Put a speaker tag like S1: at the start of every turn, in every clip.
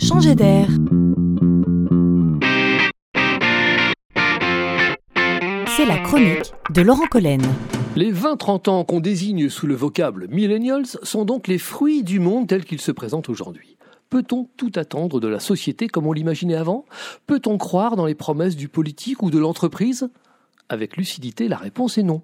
S1: Changer d'air. C'est la chronique de Laurent Collen.
S2: Les 20-30 ans qu'on désigne sous le vocable millennials sont donc les fruits du monde tel qu'il se présente aujourd'hui. Peut-on tout attendre de la société comme on l'imaginait avant? Peut-on croire dans les promesses du politique ou de l'entreprise? Avec lucidité, la réponse est non.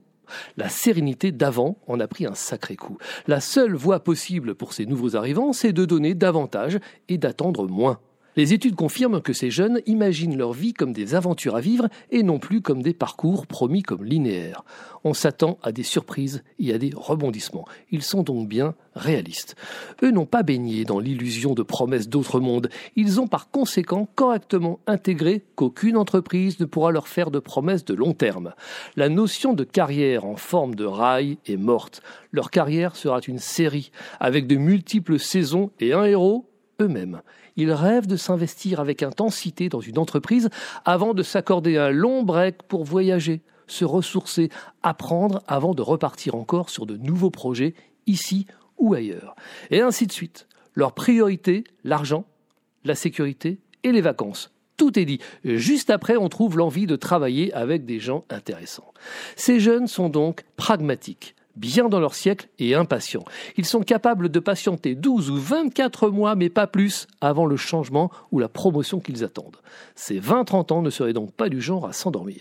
S2: La sérénité d'avant en a pris un sacré coup. La seule voie possible pour ces nouveaux arrivants, c'est de donner davantage et d'attendre moins. Les études confirment que ces jeunes imaginent leur vie comme des aventures à vivre et non plus comme des parcours promis comme linéaires. On s'attend à des surprises et à des rebondissements. Ils sont donc bien réalistes. Eux n'ont pas baigné dans l'illusion de promesses d'autres mondes. Ils ont par conséquent correctement intégré qu'aucune entreprise ne pourra leur faire de promesses de long terme. La notion de carrière en forme de rail est morte. Leur carrière sera une série avec de multiples saisons et un héros eux-mêmes. Ils rêvent de s'investir avec intensité dans une entreprise avant de s'accorder un long break pour voyager, se ressourcer, apprendre avant de repartir encore sur de nouveaux projets ici ou ailleurs. Et ainsi de suite. Leur priorité, l'argent, la sécurité et les vacances. Tout est dit. Juste après, on trouve l'envie de travailler avec des gens intéressants. Ces jeunes sont donc pragmatiques bien dans leur siècle et impatients. Ils sont capables de patienter 12 ou 24 mois, mais pas plus, avant le changement ou la promotion qu'ils attendent. Ces 20-30 ans ne seraient donc pas du genre à s'endormir.